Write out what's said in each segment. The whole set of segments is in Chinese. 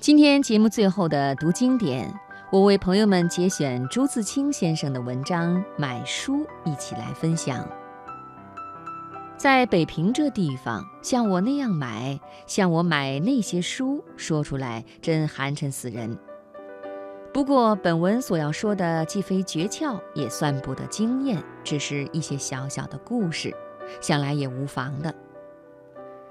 今天节目最后的读经典，我为朋友们节选朱自清先生的文章《买书》，一起来分享。在北平这地方，像我那样买，像我买那些书，说出来真寒碜死人。不过本文所要说的既非诀窍，也算不得经验，只是一些小小的故事，想来也无妨的。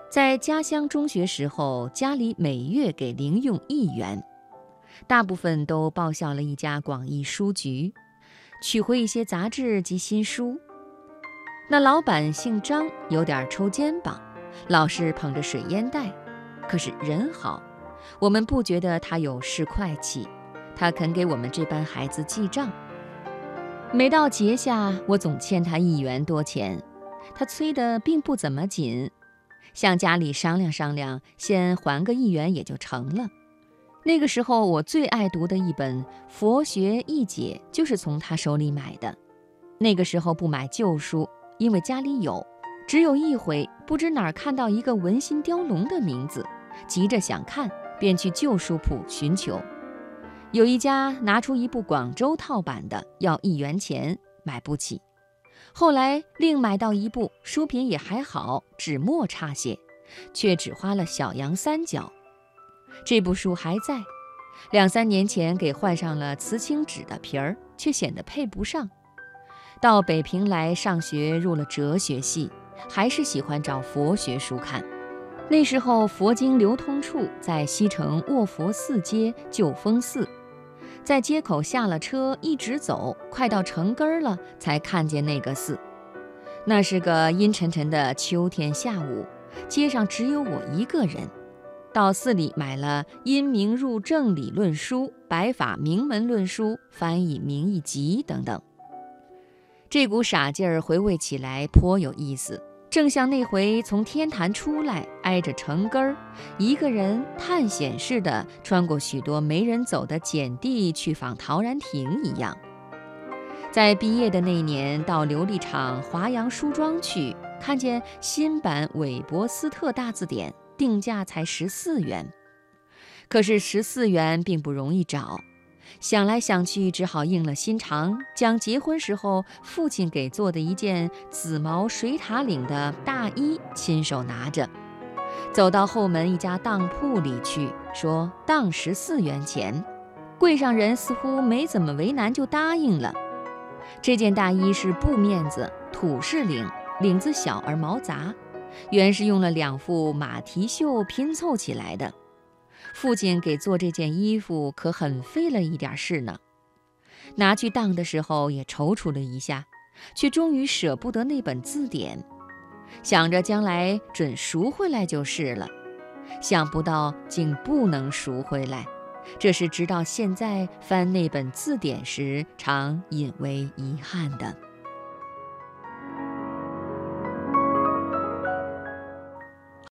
在家乡中学时候，家里每月给零用一元，大部分都报销了一家广义书局，取回一些杂志及新书。那老板姓张，有点抽肩膀，老是捧着水烟袋，可是人好，我们不觉得他有市侩气，他肯给我们这班孩子记账。每到节下，我总欠他一元多钱，他催得并不怎么紧。向家里商量商量，先还个一元也就成了。那个时候我最爱读的一本《佛学译解》就是从他手里买的。那个时候不买旧书，因为家里有。只有一回，不知哪儿看到一个文心雕龙的名字，急着想看，便去旧书铺寻求。有一家拿出一部广州套版的，要一元钱，买不起。后来另买到一部，书品也还好，纸墨差些，却只花了小洋三角。这部书还在，两三年前给换上了瓷青纸的皮儿，却显得配不上。到北平来上学，入了哲学系，还是喜欢找佛学书看。那时候佛经流通处在西城卧佛寺街旧风寺。在街口下了车，一直走，快到城根儿了，才看见那个寺。那是个阴沉沉的秋天下午，街上只有我一个人。到寺里买了《因明入正理论书》《白法明门论书》《翻译名义集》等等。这股傻劲儿回味起来颇有意思。正像那回从天坛出来，挨着城根儿，一个人探险似的穿过许多没人走的碱地去访陶然亭一样。在毕业的那年，到琉璃厂华阳书庄去，看见新版韦伯斯特大字典，定价才十四元。可是十四元并不容易找。想来想去，只好应了心肠，将结婚时候父亲给做的一件紫毛水獭领的大衣亲手拿着，走到后门一家当铺里去，说当十四元钱。柜上人似乎没怎么为难，就答应了。这件大衣是布面子，土式领，领子小而毛杂，原是用了两副马蹄袖拼凑起来的。父亲给做这件衣服可很费了一点事呢，拿去当的时候也踌躇了一下，却终于舍不得那本字典，想着将来准赎回来就是了，想不到竟不能赎回来，这是直到现在翻那本字典时常引为遗憾的。